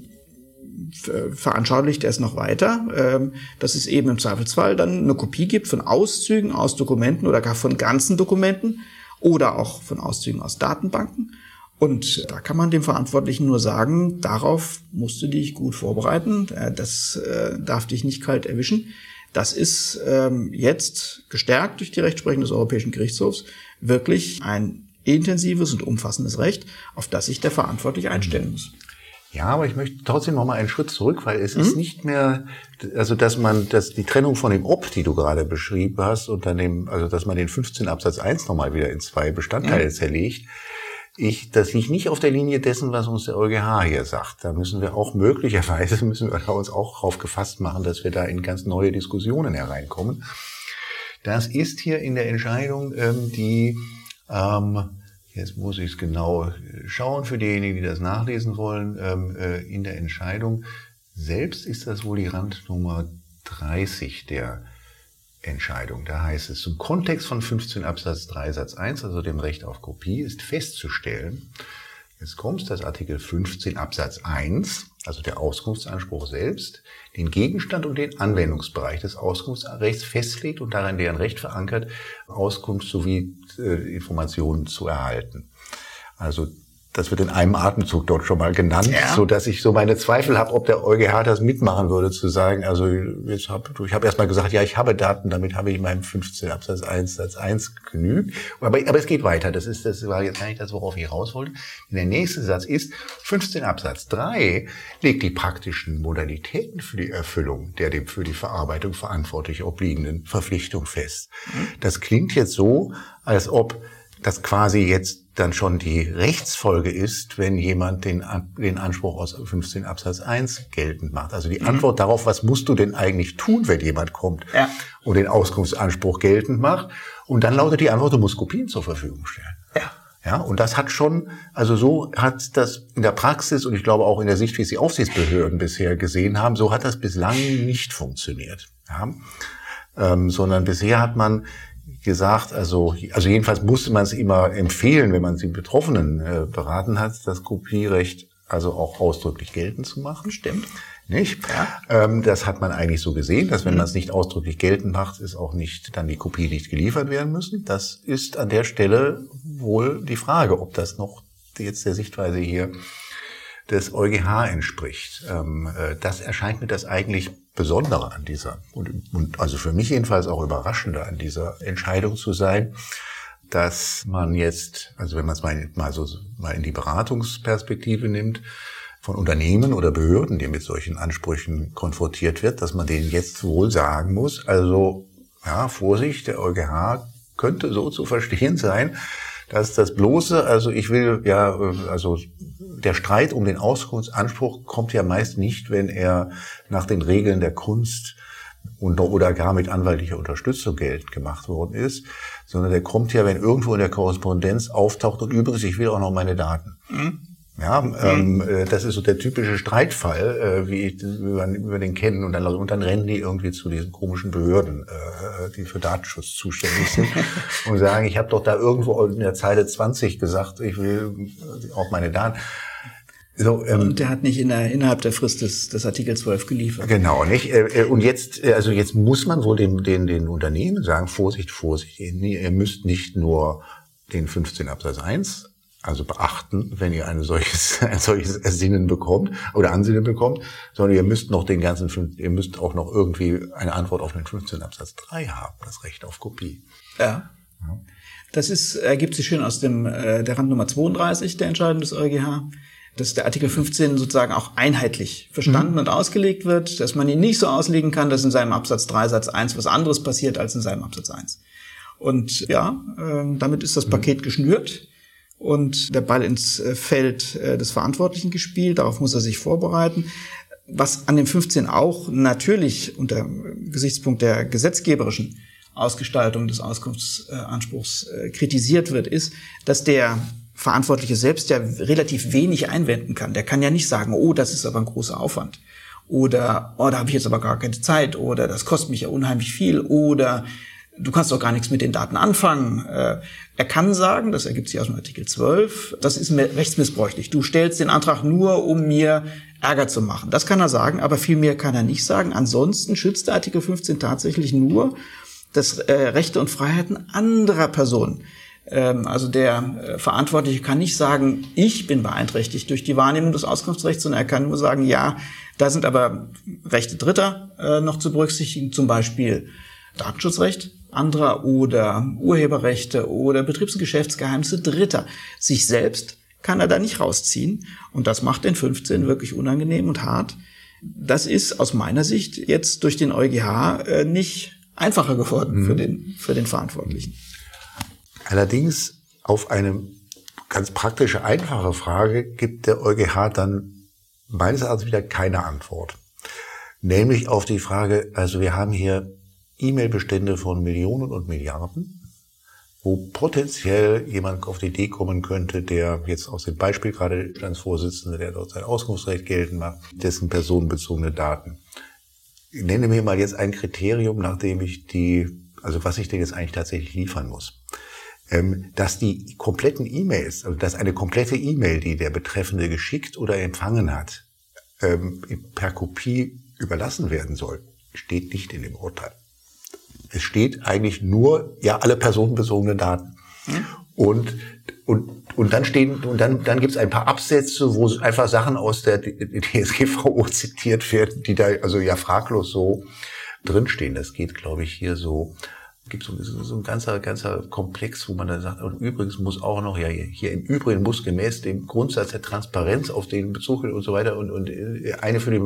veranschaulicht er es noch weiter, ähm, dass es eben im Zweifelsfall dann eine Kopie gibt von Auszügen aus Dokumenten oder gar von ganzen Dokumenten oder auch von Auszügen aus Datenbanken. Und da kann man dem Verantwortlichen nur sagen, darauf musst du dich gut vorbereiten, äh, das äh, darf dich nicht kalt erwischen. Das ist ähm, jetzt gestärkt durch die Rechtsprechung des Europäischen Gerichtshofs wirklich ein intensives und umfassendes Recht, auf das sich der Verantwortliche einstellen muss. Ja, aber ich möchte trotzdem noch mal einen Schritt zurück, weil es mhm. ist nicht mehr, also dass man, dass die Trennung von dem Ob, die du gerade beschrieben hast, und dann dem, also dass man den 15 Absatz 1 nochmal wieder in zwei Bestandteile mhm. zerlegt, ich, das liegt nicht auf der Linie dessen, was uns der EuGH hier sagt. Da müssen wir auch möglicherweise, müssen wir uns auch darauf gefasst machen, dass wir da in ganz neue Diskussionen hereinkommen. Das ist hier in der Entscheidung, ähm, die ähm, Jetzt muss ich es genau schauen für diejenigen, die das nachlesen wollen. Ähm, äh, in der Entscheidung selbst ist das wohl die Randnummer 30 der Entscheidung. Da heißt es, zum Kontext von 15 Absatz 3 Satz 1, also dem Recht auf Kopie, ist festzustellen, jetzt kommt das Artikel 15 Absatz 1, also der Auskunftsanspruch selbst, den Gegenstand und den Anwendungsbereich des Auskunftsrechts festlegt und darin deren Recht verankert, Auskunft sowie äh, Informationen zu erhalten. Also das wird in einem Atemzug dort schon mal genannt, ja. so dass ich so meine Zweifel habe, ob der EuGH das mitmachen würde, zu sagen, also jetzt hab, ich habe erstmal gesagt, ja, ich habe Daten, damit habe ich meinem 15 Absatz 1 Satz 1 genügt. Aber, aber es geht weiter. Das ist, das war jetzt eigentlich das, worauf ich raus wollte. Der nächste Satz ist, 15 Absatz 3 legt die praktischen Modalitäten für die Erfüllung der dem für die Verarbeitung verantwortlich obliegenden Verpflichtung fest. Mhm. Das klingt jetzt so, als ob das quasi jetzt dann schon die Rechtsfolge ist, wenn jemand den, den Anspruch aus 15 Absatz 1 geltend macht. Also die mhm. Antwort darauf, was musst du denn eigentlich tun, wenn jemand kommt ja. und den Auskunftsanspruch geltend macht. Und dann lautet die Antwort, du musst Kopien zur Verfügung stellen. Ja. Ja, und das hat schon, also so hat das in der Praxis und ich glaube auch in der Sicht, wie es die Aufsichtsbehörden bisher gesehen haben, so hat das bislang nicht funktioniert. Ja. Ähm, sondern bisher hat man gesagt, also, also jedenfalls musste man es immer empfehlen, wenn man die Betroffenen äh, beraten hat, das Kopierecht also auch ausdrücklich geltend zu machen. Stimmt. Nicht? Ja. Ähm, das hat man eigentlich so gesehen, dass wenn mhm. man es nicht ausdrücklich geltend macht, ist auch nicht dann die Kopie nicht geliefert werden müssen. Das ist an der Stelle wohl die Frage, ob das noch jetzt der Sichtweise hier des EuGH entspricht. Ähm, äh, das erscheint mir das eigentlich Besondere an dieser, und, und also für mich jedenfalls auch überraschender an dieser Entscheidung zu sein, dass man jetzt, also wenn man es mal, mal so mal in die Beratungsperspektive nimmt, von Unternehmen oder Behörden, die mit solchen Ansprüchen konfrontiert wird, dass man denen jetzt wohl sagen muss, also ja, Vorsicht, der EuGH könnte so zu verstehen sein, dass das bloße, also ich will ja, also der Streit um den Auskunftsanspruch kommt ja meist nicht, wenn er nach den Regeln der Kunst oder gar mit anwaltlicher Unterstützung geltend gemacht worden ist, sondern der kommt ja, wenn irgendwo in der Korrespondenz auftaucht und übrigens, ich will auch noch meine Daten. Mhm. Ja, ähm, mhm. äh, das ist so der typische Streitfall, äh, wie, wie, man, wie wir den kennen. Und dann, und dann rennen die irgendwie zu diesen komischen Behörden, äh, die für Datenschutz zuständig sind und sagen, ich habe doch da irgendwo in der Zeile 20 gesagt, ich will auch meine Daten. So, ähm, und der hat nicht in der, innerhalb der Frist des, des Artikel 12 geliefert. Genau, nicht? Äh, äh, und jetzt, äh, also jetzt muss man wohl den, den, den Unternehmen sagen, Vorsicht, Vorsicht, ihr müsst nicht nur den 15 Absatz 1 also beachten, wenn ihr ein solches, ein solches Ersinnen bekommt oder Ansinnen bekommt, sondern ihr müsst noch den ganzen, ihr müsst auch noch irgendwie eine Antwort auf den 15 Absatz 3 haben, das Recht auf Kopie. Ja. ja. Das ist, ergibt sich schön aus dem, äh, der Randnummer 32 der Entscheidung des EuGH, dass der Artikel 15 sozusagen auch einheitlich verstanden mhm. und ausgelegt wird, dass man ihn nicht so auslegen kann, dass in seinem Absatz 3 Satz 1 was anderes passiert als in seinem Absatz 1. Und ja, äh, damit ist das mhm. Paket geschnürt und der Ball ins äh, Feld äh, des Verantwortlichen gespielt. Darauf muss er sich vorbereiten. Was an dem 15 auch natürlich unter Gesichtspunkt der gesetzgeberischen Ausgestaltung des Auskunftsanspruchs äh, kritisiert wird, ist, dass der Verantwortliche selbst ja relativ wenig einwenden kann. Der kann ja nicht sagen, oh, das ist aber ein großer Aufwand. Oder, oh, da habe ich jetzt aber gar keine Zeit. Oder das kostet mich ja unheimlich viel. Oder du kannst doch gar nichts mit den Daten anfangen. Äh, er kann sagen, das ergibt sich aus dem Artikel 12, das ist rechtsmissbräuchlich. Du stellst den Antrag nur, um mir Ärger zu machen. Das kann er sagen, aber viel mehr kann er nicht sagen. Ansonsten schützt der Artikel 15 tatsächlich nur das äh, Rechte und Freiheiten anderer Personen. Ähm, also der äh, Verantwortliche kann nicht sagen, ich bin beeinträchtigt durch die Wahrnehmung des Auskunftsrechts, sondern er kann nur sagen, ja, da sind aber Rechte Dritter noch zu berücksichtigen, zum Beispiel Datenschutzrecht anderer oder Urheberrechte oder Betriebs- und Geschäftsgeheimnisse Dritter. Sich selbst kann er da nicht rausziehen. Und das macht den 15 wirklich unangenehm und hart. Das ist aus meiner Sicht jetzt durch den EuGH äh, nicht einfacher geworden mhm. für, den, für den Verantwortlichen. Allerdings auf eine ganz praktische, einfache Frage gibt der EuGH dann meines Erachtens wieder keine Antwort. Nämlich auf die Frage, also wir haben hier E-Mail-Bestände von Millionen und Milliarden, wo potenziell jemand auf die Idee kommen könnte, der jetzt aus dem Beispiel gerade Vorsitzende, der dort sein Auskunftsrecht geltend macht, dessen personenbezogene Daten. Ich nenne mir mal jetzt ein Kriterium, nachdem ich die, also was ich denn jetzt eigentlich tatsächlich liefern muss. Ähm, dass die kompletten E-Mails, also dass eine komplette E-Mail, die der Betreffende geschickt oder empfangen hat, ähm, per Kopie überlassen werden soll, steht nicht in dem Urteil. Es steht eigentlich nur, ja, alle personenbezogenen Daten. Mhm. Und, und und dann stehen, und dann, dann gibt es ein paar Absätze, wo einfach Sachen aus der DSGVO zitiert werden, die da also ja fraglos so drinstehen. Das geht, glaube ich, hier so gibt so, so ein ganzer, ganzer Komplex, wo man dann sagt, und übrigens muss auch noch, ja, hier im Übrigen muss gemäß dem Grundsatz der Transparenz auf den Bezug und so weiter und, und äh, eine für die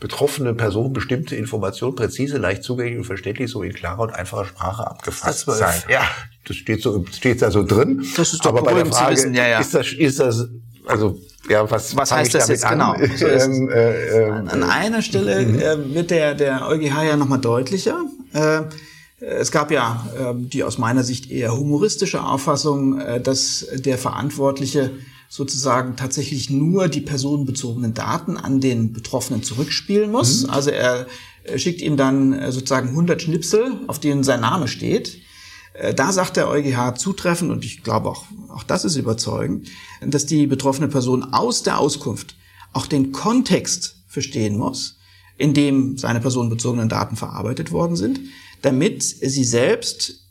betroffene Person bestimmte Information präzise, leicht zugänglich und verständlich so in klarer und einfacher Sprache abgefasst sein. Ja, das steht so, steht da so drin. Das ist doch Aber bei der Frage, wissen, ja, ja. ist das, ist das, also, ja, was, was heißt das jetzt an? genau? So ähm, äh, äh, an einer Stelle mhm. äh, wird der, der EuGH ja nochmal deutlicher. Äh, es gab ja ähm, die aus meiner Sicht eher humoristische Auffassung, äh, dass der Verantwortliche sozusagen tatsächlich nur die personenbezogenen Daten an den Betroffenen zurückspielen muss. Mhm. Also er schickt ihm dann äh, sozusagen 100 Schnipsel, auf denen sein Name steht. Äh, da sagt der EuGH zutreffend, und ich glaube auch, auch das ist überzeugend, dass die betroffene Person aus der Auskunft auch den Kontext verstehen muss, in dem seine personenbezogenen Daten verarbeitet worden sind damit sie selbst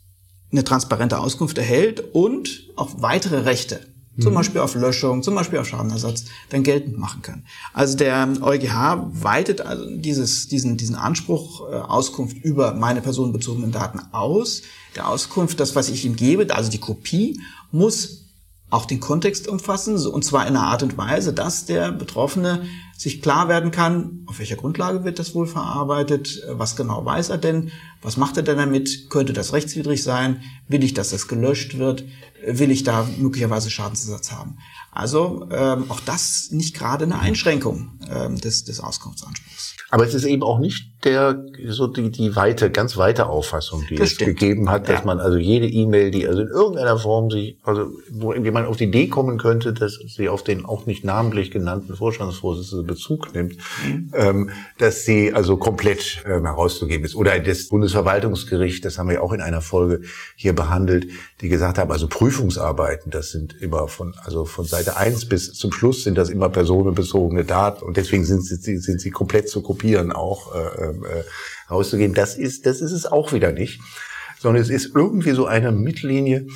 eine transparente Auskunft erhält und auch weitere Rechte, mhm. zum Beispiel auf Löschung, zum Beispiel auf Schadenersatz, dann geltend machen kann. Also der EuGH weitet also dieses, diesen, diesen Anspruch äh, Auskunft über meine personenbezogenen Daten aus. Der Auskunft, das, was ich ihm gebe, also die Kopie, muss auch den Kontext umfassen, und zwar in einer Art und Weise, dass der Betroffene sich klar werden kann, auf welcher Grundlage wird das wohl verarbeitet, was genau weiß er denn, was macht er denn damit, könnte das rechtswidrig sein, will ich, dass das gelöscht wird, will ich da möglicherweise Schadensersatz haben. Also ähm, auch das nicht gerade eine Einschränkung ähm, des, des Auskunftsanspruchs. Aber es ist eben auch nicht der so die, die weite, ganz weite Auffassung, die das es stimmt. gegeben hat, dass ja. man also jede E-Mail, die also in irgendeiner Form sich, also wo man auf die Idee kommen könnte, dass sie auf den auch nicht namentlich genannten Vorstandsvorsitzenden Bezug nimmt, ähm, dass sie also komplett ähm, herauszugeben ist. Oder das Bundesverwaltungsgericht, das haben wir auch in einer Folge hier behandelt, die gesagt haben, also Prüfungsarbeiten, das sind immer von, also von Seite eins bis zum Schluss sind das immer personenbezogene Daten und deswegen sind sie, sind sie komplett zu kopieren auch. Äh, äh, rauszugehen. Das ist, das ist es auch wieder nicht, sondern es ist irgendwie so eine Mittellinie,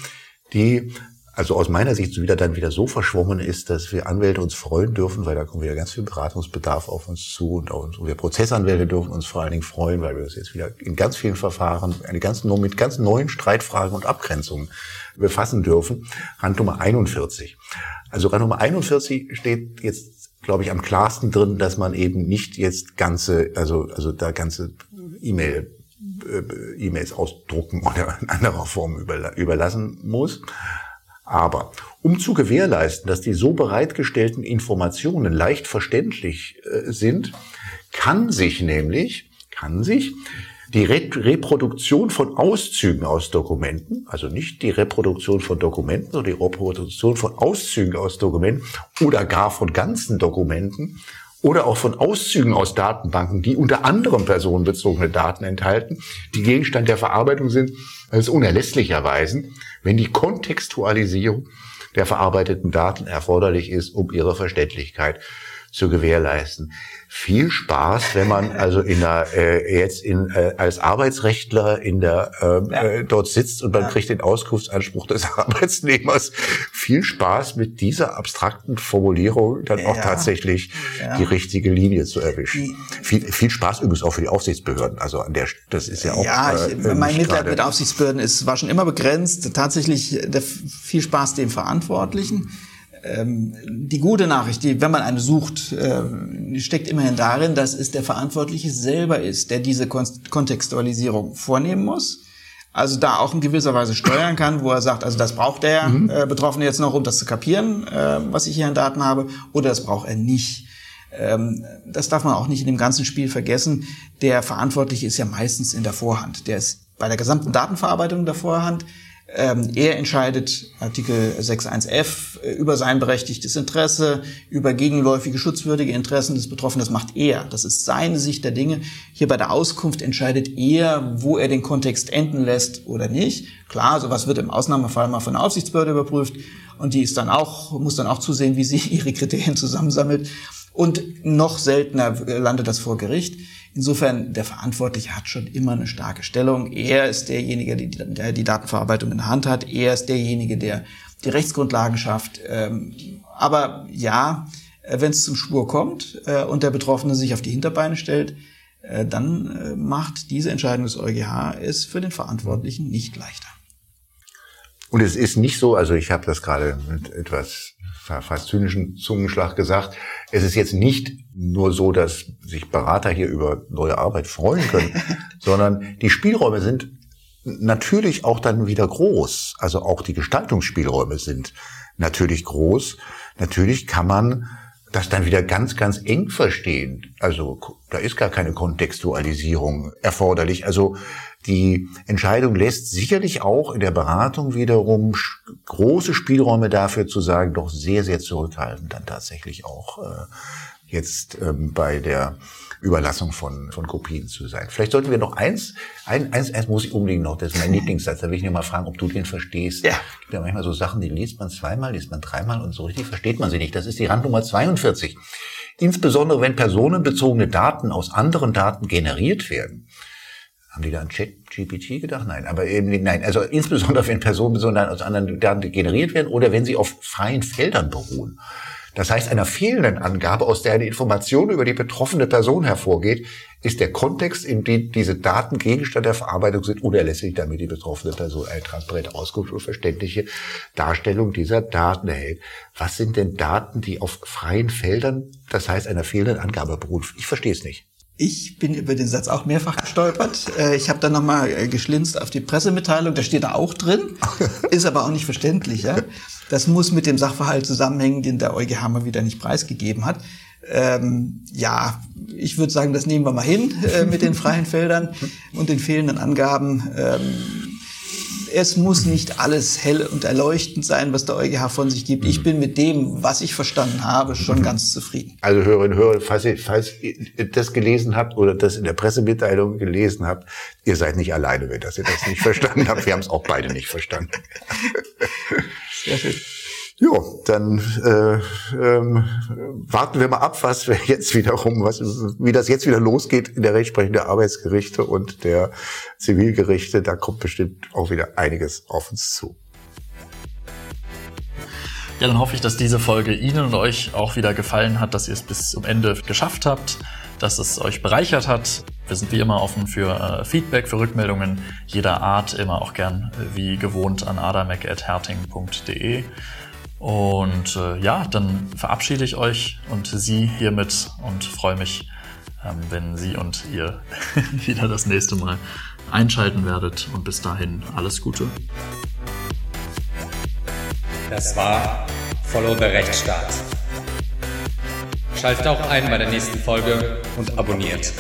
die also aus meiner Sicht wieder dann wieder so verschwommen ist, dass wir Anwälte uns freuen dürfen, weil da kommt wieder ganz viel Beratungsbedarf auf uns zu und, auch, wir Prozessanwälte dürfen uns vor allen Dingen freuen, weil wir uns jetzt wieder in ganz vielen Verfahren eine ganz, mit ganz neuen Streitfragen und Abgrenzungen befassen dürfen. Randnummer 41. Also Randnummer 41 steht jetzt glaube ich, am klarsten drin, dass man eben nicht jetzt ganze, also, also da ganze E-Mail, äh, E-Mails ausdrucken oder in anderer Form überlassen muss. Aber um zu gewährleisten, dass die so bereitgestellten Informationen leicht verständlich äh, sind, kann sich nämlich, kann sich die Re Reproduktion von Auszügen aus Dokumenten, also nicht die Reproduktion von Dokumenten, sondern die Reproduktion von Auszügen aus Dokumenten oder gar von ganzen Dokumenten oder auch von Auszügen aus Datenbanken, die unter anderem personenbezogene Daten enthalten, die Gegenstand der Verarbeitung sind, als unerlässlich erweisen, wenn die Kontextualisierung der verarbeiteten Daten erforderlich ist, um ihre Verständlichkeit zu gewährleisten viel Spaß, wenn man also in der äh, jetzt in äh, als Arbeitsrechtler in der ähm, ja. äh, dort sitzt und man ja. kriegt den Auskunftsanspruch des Arbeitsnehmers. Viel Spaß mit dieser abstrakten Formulierung dann ja. auch tatsächlich die richtige Linie zu erwischen. viel, viel Spaß übrigens auch für die Aufsichtsbehörden. Also an der das ist ja auch. Ja, ich, äh, mein Mitleid mit Aufsichtsbehörden ist war schon immer begrenzt. Tatsächlich der viel Spaß dem Verantwortlichen die gute Nachricht, die, wenn man eine sucht, äh, steckt immerhin darin, dass es der Verantwortliche selber ist, der diese Kontextualisierung vornehmen muss. Also da auch in gewisser Weise steuern kann, wo er sagt, also das braucht der mhm. äh, Betroffene jetzt noch, um das zu kapieren, äh, was ich hier an Daten habe, oder das braucht er nicht. Ähm, das darf man auch nicht in dem ganzen Spiel vergessen. Der Verantwortliche ist ja meistens in der Vorhand. Der ist bei der gesamten Datenverarbeitung in der Vorhand. Ähm, er entscheidet Artikel 6.1f äh, über sein berechtigtes Interesse, über gegenläufige schutzwürdige Interessen des Betroffenen. Das macht er. Das ist seine Sicht der Dinge. Hier bei der Auskunft entscheidet er, wo er den Kontext enden lässt oder nicht. Klar, sowas wird im Ausnahmefall mal von der Aufsichtsbehörde überprüft und die ist dann auch, muss dann auch zusehen, wie sie ihre Kriterien zusammensammelt. Und noch seltener landet das vor Gericht. Insofern, der Verantwortliche hat schon immer eine starke Stellung. Er ist derjenige, der die Datenverarbeitung in der Hand hat. Er ist derjenige, der die Rechtsgrundlagen schafft. Ähm, aber ja, äh, wenn es zum Schwur kommt äh, und der Betroffene sich auf die Hinterbeine stellt, äh, dann macht diese Entscheidung des EuGH es für den Verantwortlichen nicht leichter. Und es ist nicht so, also ich habe das gerade mit etwas fast zynischen Zungenschlag gesagt, es ist jetzt nicht nur so, dass sich Berater hier über neue Arbeit freuen können, sondern die Spielräume sind natürlich auch dann wieder groß. Also auch die Gestaltungsspielräume sind natürlich groß. Natürlich kann man das dann wieder ganz, ganz eng verstehen. Also da ist gar keine Kontextualisierung erforderlich. Also die Entscheidung lässt sicherlich auch in der Beratung wiederum große Spielräume dafür zu sagen, doch sehr, sehr zurückhaltend dann tatsächlich auch äh, jetzt ähm, bei der Überlassung von, von Kopien zu sein. Vielleicht sollten wir noch eins, ein, eins, eins muss ich unbedingt noch, das ist mein Lieblingssatz, da will ich dir mal fragen, ob du den verstehst. Ja. Es gibt ja manchmal so Sachen, die liest man zweimal, liest man dreimal und so richtig versteht man sie nicht. Das ist die Randnummer 42. Insbesondere wenn personenbezogene Daten aus anderen Daten generiert werden. Haben die da an Chat-GPT gedacht? Nein, aber eben, nein, also insbesondere wenn personenbezogene Daten aus anderen Daten generiert werden oder wenn sie auf freien Feldern beruhen. Das heißt, einer fehlenden Angabe, aus der eine Information über die betroffene Person hervorgeht, ist der Kontext, in dem diese Daten Gegenstand der Verarbeitung sind, unerlässlich, damit die betroffene Person eine transparente Auskunft und verständliche Darstellung dieser Daten erhält. Was sind denn Daten, die auf freien Feldern, das heißt einer fehlenden Angabe beruhen? Ich verstehe es nicht. Ich bin über den Satz auch mehrfach gestolpert. Äh, ich habe dann nochmal äh, geschlinzt auf die Pressemitteilung, da steht da auch drin, ist aber auch nicht verständlich. Ja? Das muss mit dem Sachverhalt zusammenhängen, den der EuGH mal wieder nicht preisgegeben hat. Ähm, ja, ich würde sagen, das nehmen wir mal hin äh, mit den freien Feldern und den fehlenden Angaben. Ähm, es muss nicht alles hell und erleuchtend sein, was der EuGH von sich gibt. Ich bin mit dem, was ich verstanden habe, schon ganz zufrieden. Also Hörerinnen und Hörer, falls ihr, falls ihr das gelesen habt oder das in der Pressemitteilung gelesen habt, ihr seid nicht alleine, wenn das ihr das nicht verstanden habt. Wir haben es auch beide nicht verstanden. Sehr schön. Jo, dann äh, ähm, warten wir mal ab, was wir jetzt wiederum, was, wie das jetzt wieder losgeht in der Rechtsprechung der Arbeitsgerichte und der Zivilgerichte. Da kommt bestimmt auch wieder einiges auf uns zu. Ja, dann hoffe ich, dass diese Folge Ihnen und euch auch wieder gefallen hat, dass ihr es bis zum Ende geschafft habt, dass es euch bereichert hat. Wir sind wie immer offen für äh, Feedback, für Rückmeldungen jeder Art, immer auch gern äh, wie gewohnt an adamek.herting.de. Und äh, ja, dann verabschiede ich euch und Sie hiermit und freue mich, ähm, wenn Sie und ihr wieder das nächste Mal einschalten werdet. Und bis dahin alles Gute. Das war Follow the Rechtsstaat. Schaltet auch ein bei der nächsten Folge und abonniert.